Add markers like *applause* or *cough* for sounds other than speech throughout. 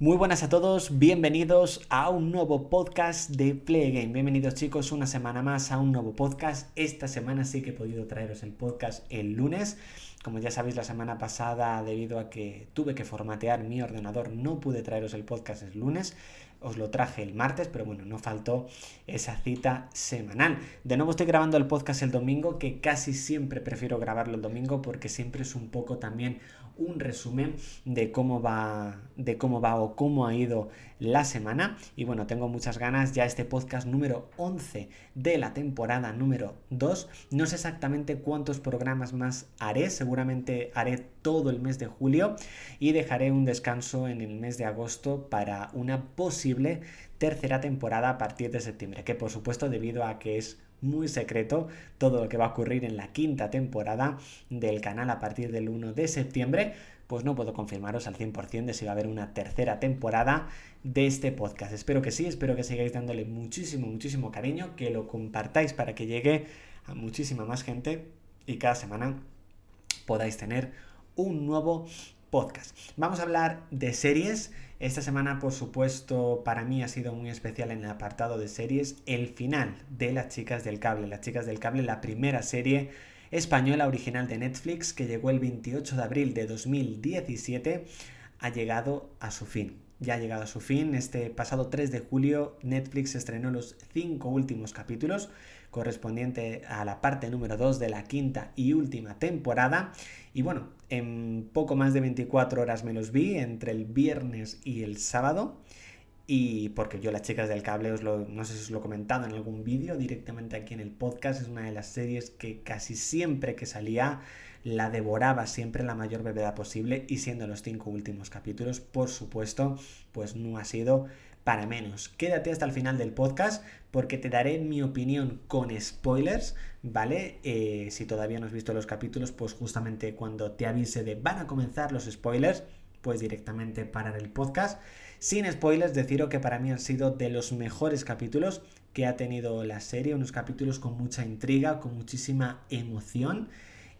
Muy buenas a todos, bienvenidos a un nuevo podcast de Play Game. Bienvenidos chicos una semana más a un nuevo podcast. Esta semana sí que he podido traeros el podcast el lunes. Como ya sabéis, la semana pasada, debido a que tuve que formatear mi ordenador, no pude traeros el podcast el lunes os lo traje el martes, pero bueno, no faltó esa cita semanal. De nuevo estoy grabando el podcast el domingo, que casi siempre prefiero grabarlo el domingo porque siempre es un poco también un resumen de cómo va, de cómo va o cómo ha ido la semana. Y bueno, tengo muchas ganas ya este podcast número 11 de la temporada número 2. No sé exactamente cuántos programas más haré, seguramente haré todo el mes de julio y dejaré un descanso en el mes de agosto para una posible tercera temporada a partir de septiembre, que por supuesto debido a que es muy secreto todo lo que va a ocurrir en la quinta temporada del canal a partir del 1 de septiembre, pues no puedo confirmaros al 100% de si va a haber una tercera temporada de este podcast. Espero que sí, espero que sigáis dándole muchísimo, muchísimo cariño, que lo compartáis para que llegue a muchísima más gente y cada semana podáis tener un nuevo podcast. Vamos a hablar de series. Esta semana, por supuesto, para mí ha sido muy especial en el apartado de series el final de Las Chicas del Cable. Las Chicas del Cable, la primera serie española original de Netflix que llegó el 28 de abril de 2017, ha llegado a su fin. Ya ha llegado a su fin. Este pasado 3 de julio Netflix estrenó los cinco últimos capítulos correspondiente a la parte número 2 de la quinta y última temporada. Y bueno, en poco más de 24 horas me los vi entre el viernes y el sábado. Y porque yo las chicas del cable, os lo, no sé si os lo he comentado en algún vídeo, directamente aquí en el podcast, es una de las series que casi siempre que salía la devoraba siempre la mayor brevedad posible y siendo los cinco últimos capítulos, por supuesto, pues no ha sido para menos. Quédate hasta el final del podcast porque te daré mi opinión con spoilers, ¿vale? Eh, si todavía no has visto los capítulos, pues justamente cuando te avise de van a comenzar los spoilers, pues directamente parar el podcast. Sin spoilers, deciros que para mí han sido de los mejores capítulos que ha tenido la serie, unos capítulos con mucha intriga, con muchísima emoción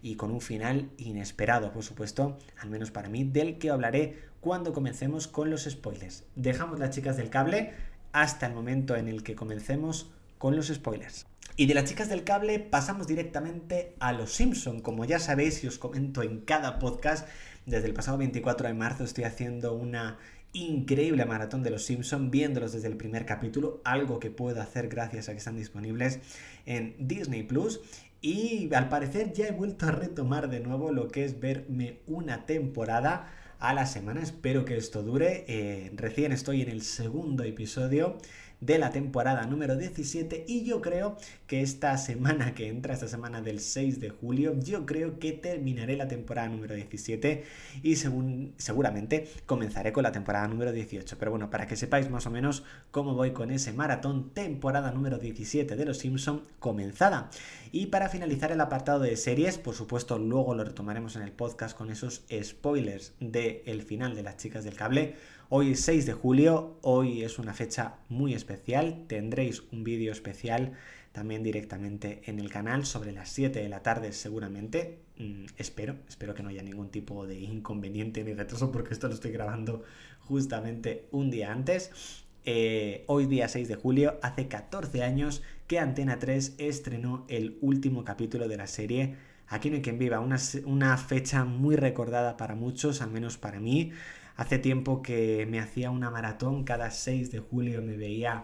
y con un final inesperado, por supuesto, al menos para mí, del que hablaré cuando comencemos con los spoilers. Dejamos las chicas del cable hasta el momento en el que comencemos con los spoilers. Y de las chicas del cable pasamos directamente a Los Simpson. Como ya sabéis y os comento en cada podcast, desde el pasado 24 de marzo estoy haciendo una increíble maratón de Los Simpson viéndolos desde el primer capítulo, algo que puedo hacer gracias a que están disponibles en Disney Plus. Y al parecer ya he vuelto a retomar de nuevo lo que es verme una temporada a la semana. Espero que esto dure. Eh, recién estoy en el segundo episodio de la temporada número 17 y yo creo que esta *laughs* semana que entra, esta semana del 6 de julio, yo creo que terminaré la temporada número 17 y según, seguramente comenzaré con la temporada número 18. Pero bueno, para que sepáis más o menos cómo voy con ese maratón temporada número 17 de Los Simpson comenzada. Y para finalizar el apartado de series, por supuesto luego lo retomaremos en el podcast con esos spoilers del el final de las chicas del cable. Hoy es 6 de julio, hoy es una fecha muy especial, tendréis un vídeo especial también directamente en el canal sobre las 7 de la tarde seguramente. Mm, espero, espero que no haya ningún tipo de inconveniente ni retraso porque esto lo estoy grabando justamente un día antes. Eh, hoy día 6 de julio, hace 14 años que Antena 3 estrenó el último capítulo de la serie Aquí no hay quien viva, una, una fecha muy recordada para muchos, al menos para mí. Hace tiempo que me hacía una maratón, cada 6 de julio me veía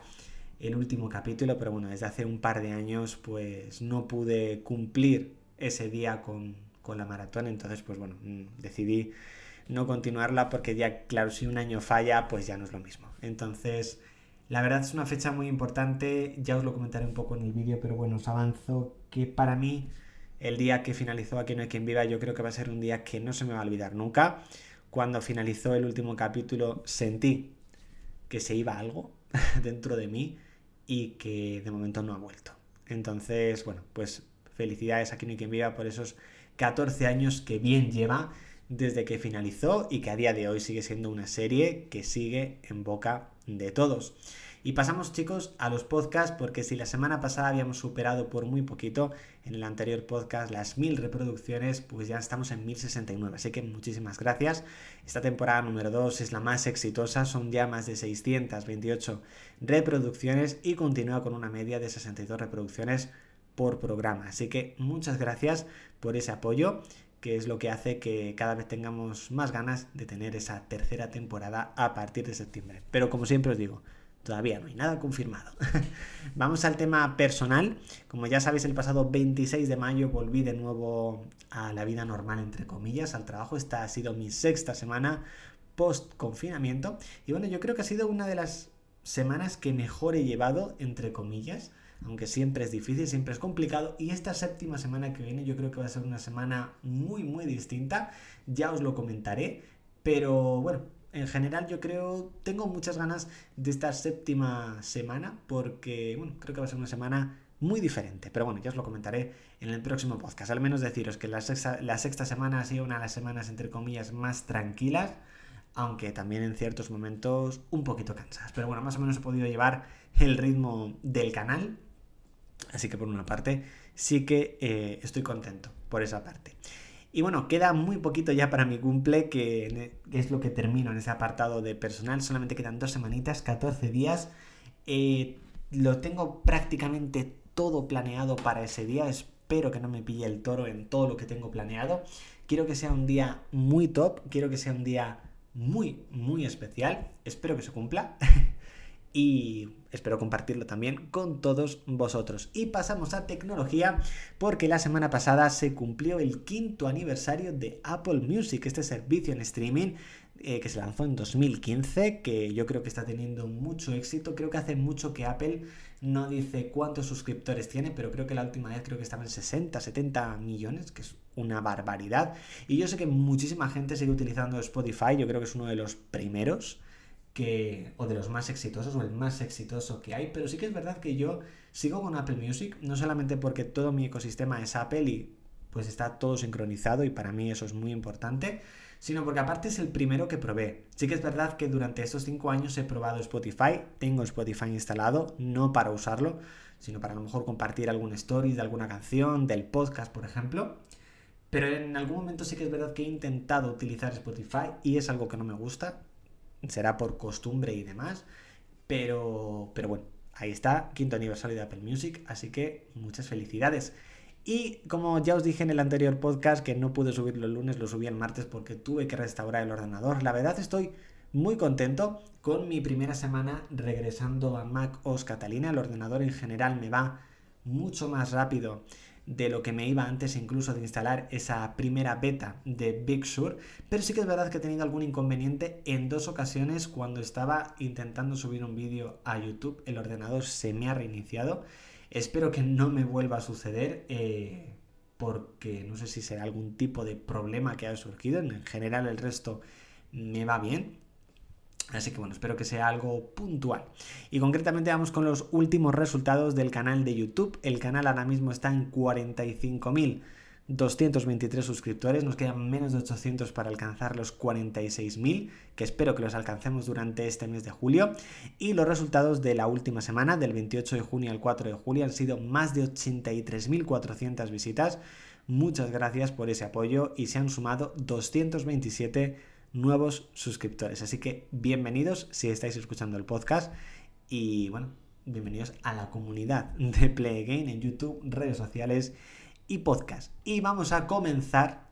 el último capítulo, pero bueno, desde hace un par de años pues no pude cumplir ese día con, la maratón, entonces pues bueno, mm, decidí no continuarla porque ya, claro, si un año falla, pues ya no es lo mismo. Entonces, la verdad es una fecha muy importante, ya os lo comentaré un poco en el vídeo, pero bueno, os avanzo que para mí el día que finalizó Aquí no hay quien viva yo creo que va a ser un día que no se me va a olvidar nunca cuando finalizó el último capítulo sentí que se iba algo *laughs* dentro de mí y que de momento no ha vuelto. Entonces, bueno, pues felicidades a no hay quien viva por esos 14 años que bien lleva desde que finalizó y que a día de hoy sigue siendo una serie que sigue en boca de todos. Y pasamos chicos a los podcasts porque si la semana pasada habíamos superado por muy poquito en el anterior podcast las 1000 reproducciones, pues ya estamos en 1069. Así que muchísimas gracias. Esta temporada número 2 es la más exitosa, son ya más de 628 reproducciones y continúa con una media de 62 reproducciones por programa. Así que muchas gracias por ese apoyo que es lo que hace que cada vez tengamos más ganas de tener esa tercera temporada a partir de septiembre. Pero como siempre os digo, todavía no hay nada confirmado. *laughs* Vamos al tema personal. Como ya sabéis, el pasado 26 de mayo volví de nuevo a la vida normal, entre comillas, al trabajo. Esta ha sido mi sexta semana post confinamiento. Y bueno, yo creo que ha sido una de las semanas que mejor he llevado, entre comillas aunque siempre es difícil, siempre es complicado. Y esta séptima semana que viene yo creo que va a ser una semana muy, muy distinta. Ya os lo comentaré. Pero bueno, en general yo creo, tengo muchas ganas de esta séptima semana porque, bueno, creo que va a ser una semana muy diferente. Pero bueno, ya os lo comentaré en el próximo podcast. Al menos deciros que la sexta, semana ha sido una de las semanas, entre comillas, más tranquilas. Aunque también en ciertos momentos un poquito cansadas. Pero bueno, más o menos he podido llevar el ritmo del canal Así que por una parte sí que eh, estoy contento por esa parte. Y bueno, queda muy poquito ya para mi cumple, que, es lo que termino en ese apartado de personal. Solamente quedan dos semanitas, 14 días. Eh, lo tengo prácticamente todo planeado para ese día. Espero que no me pille el toro en todo lo que tengo planeado. Quiero que sea un día muy top. Quiero que sea un día muy, muy especial. Espero que se cumpla. *laughs* y espero compartirlo también con todos vosotros. Y pasamos a tecnología porque la semana pasada se cumplió el quinto aniversario de Apple Music, este servicio en streaming eh, que se lanzó en 2015, que yo creo que está teniendo mucho éxito. Creo que hace mucho que Apple no dice cuántos suscriptores tiene, pero creo que la última vez creo que estaba en 60, 70 millones, que es una barbaridad. Y yo sé que muchísima gente sigue utilizando Spotify, yo creo que es uno de los primeros o de los más exitosos, o el más exitoso que hay, pero sí que es verdad que yo sigo con Apple Music, no solamente porque todo mi ecosistema es Apple y pues está todo sincronizado y para mí eso es muy importante, sino porque aparte es el primero que probé. Sí que es verdad que durante estos cinco años he probado Spotify, tengo Spotify instalado, no para usarlo, sino para a lo mejor compartir algún story de alguna canción, del podcast, por ejemplo. Pero en algún momento sí que es verdad que he intentado utilizar Spotify y es algo que no me gusta será por costumbre y demás, pero, pero bueno, ahí está, quinto aniversario de Apple Music, así que muchas felicidades. Y como ya os dije en el anterior podcast que no pude subirlo el lunes, lo subí el martes porque tuve que restaurar el ordenador. La verdad estoy muy contento con mi primera semana regresando a Mac OS Catalina. El ordenador en general me va mucho más rápido de lo que me iba antes incluso de instalar esa primera beta de Big Sur, pero sí que es verdad que he tenido algún inconveniente en dos ocasiones cuando estaba intentando subir un vídeo a YouTube, el ordenador se me ha reiniciado, espero que no me vuelva a suceder. Eh, porque no sé si será algún tipo de problema que haya surgido, en general el resto me va bien, Así que bueno, espero que sea algo puntual. Y concretamente vamos con los últimos resultados del canal de YouTube. El canal ahora mismo está en 45.223 suscriptores. Nos quedan menos de 800 para alcanzar los 46.000, que espero que los alcancemos durante este mes de julio. Y los resultados de la última semana, del 28 de junio al 4 de julio, han sido más de 83.400 visitas. Muchas gracias por ese apoyo y se han sumado 227 nuevos suscriptores. Así que bienvenidos si estáis escuchando el podcast y bueno, bienvenidos a la comunidad de Play Game en YouTube, redes sociales y podcast. Y vamos a comenzar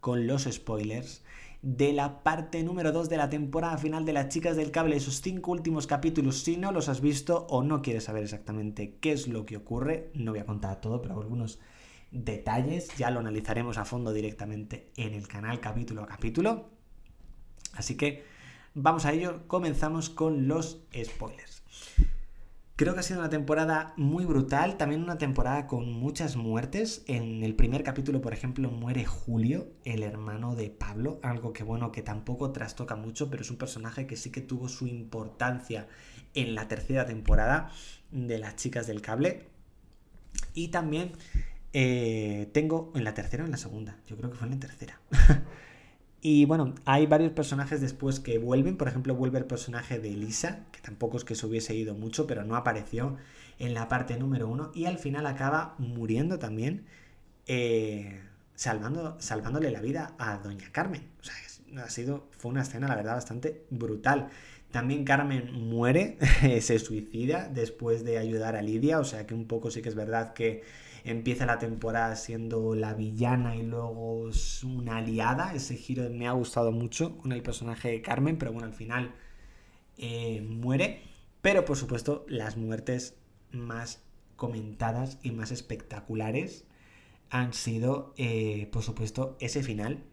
con los spoilers de la parte número 2 de la temporada final de Las Chicas del Cable, esos cinco últimos capítulos. Si no los has visto o no quieres saber exactamente qué es lo que ocurre, no voy a contar todo, pero algunos detalles ya lo analizaremos a fondo directamente en el canal capítulo a capítulo. Así que vamos a ello, comenzamos con los spoilers. Creo que ha sido una temporada muy brutal, también una temporada con muchas muertes. En el primer capítulo, por ejemplo, muere Julio, el hermano de Pablo, algo que bueno, que tampoco trastoca mucho, pero es un personaje que sí que tuvo su importancia en la tercera temporada de las chicas del cable. Y también eh, tengo en la tercera o en la segunda, yo creo que fue en la tercera. *laughs* Y bueno, hay varios personajes después que vuelven. Por ejemplo, vuelve el personaje de Elisa, que tampoco es que se hubiese ido mucho, pero no apareció en la parte número uno. Y al final acaba muriendo también, eh, salvando, salvándole la vida a Doña Carmen. O sea, ha sido, fue una escena, la verdad, bastante brutal. También Carmen muere, *laughs* se suicida después de ayudar a Lidia. O sea que un poco sí que es verdad que empieza la temporada siendo la villana y luego es una aliada. Ese giro me ha gustado mucho con el personaje de Carmen, pero bueno, al final eh, muere. Pero por supuesto, las muertes más comentadas y más espectaculares han sido, eh, por supuesto, ese final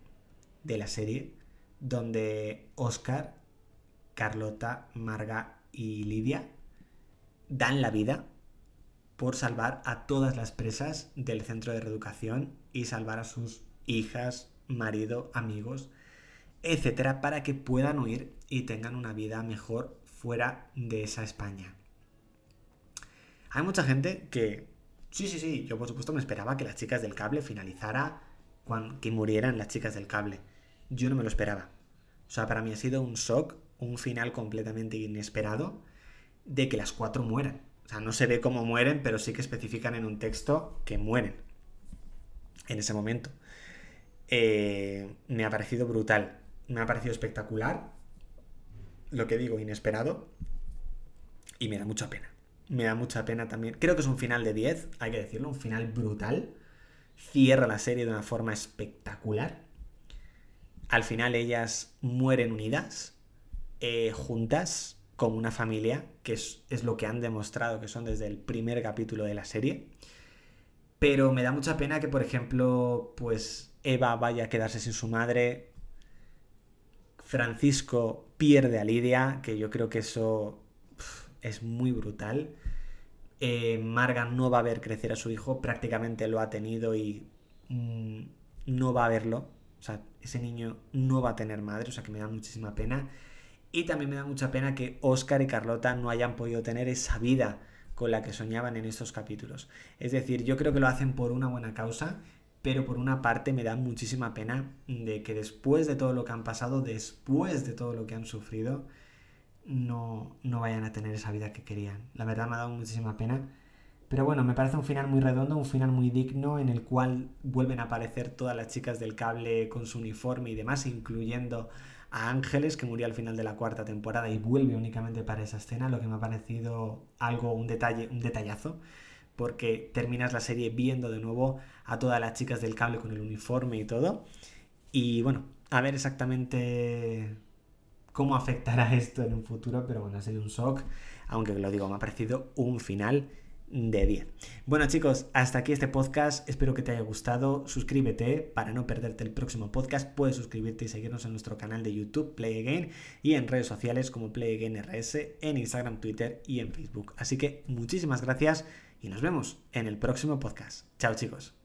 de la serie donde Oscar, Carlota, Marga y Lidia dan la vida por salvar a todas las presas del centro de reeducación y salvar a sus hijas, marido, amigos, etcétera, para que puedan huir y tengan una vida mejor fuera de esa España. Hay mucha gente que, sí, sí, sí, yo por supuesto me esperaba que las chicas del cable finalizara cuando, que murieran las chicas del cable. Yo no me lo esperaba. O sea, para mí ha sido un shock, un final completamente inesperado de que las cuatro mueran. Sea, no se ve cómo mueren, pero sí que especifican en un texto que mueren en ese momento. Eh, me ha parecido brutal, me ha parecido espectacular, lo que digo, inesperado, y me da mucha pena. Me da mucha pena también. Creo que es un final de 10, hay que decirlo, un final brutal. Cierra la serie de una forma espectacular. Al final ellas mueren unidas, eh, juntas, como una familia, que es, lo que han demostrado que son desde el primer capítulo de la serie. Pero me da mucha pena que, por ejemplo, pues Eva vaya a quedarse sin su madre. Francisco pierde a Lidia, que yo creo que eso es muy brutal. Eh, Marga no va a ver crecer a su hijo, prácticamente lo ha tenido y mm, no va a verlo. O sea, ese niño no va a tener madre, o sea que me da muchísima pena. Y también me da mucha pena que Oscar y Carlota no hayan podido tener esa vida con la que soñaban en estos capítulos. Es decir, yo creo que lo hacen por una buena causa, pero por una parte me da muchísima pena de que después de todo lo que han pasado, después de todo lo que han sufrido, no, no vayan a tener esa vida que querían. La verdad me ha dado muchísima pena. Pero bueno, me parece un final muy redondo, un final muy digno en el cual vuelven a aparecer todas las chicas del cable con su uniforme y demás, incluyendo a Ángeles, que murió al final de la cuarta temporada y vuelve únicamente para esa escena, lo que me ha parecido algo, un detalle, un detallazo, porque terminas la serie viendo de nuevo a todas las chicas del cable con el uniforme y todo. Y bueno, a ver exactamente cómo afectará *laughs* esto en un futuro, pero bueno, ha sido un shock, aunque lo digo, me ha parecido un final de 10. Bueno chicos, hasta aquí este podcast, espero que te haya gustado, suscríbete para no perderte el próximo podcast, puedes suscribirte y seguirnos en nuestro canal de YouTube Play Again y en redes sociales como Play Again RS, en Instagram, Twitter y en Facebook. Así que muchísimas gracias y nos vemos en el próximo podcast. Chao chicos.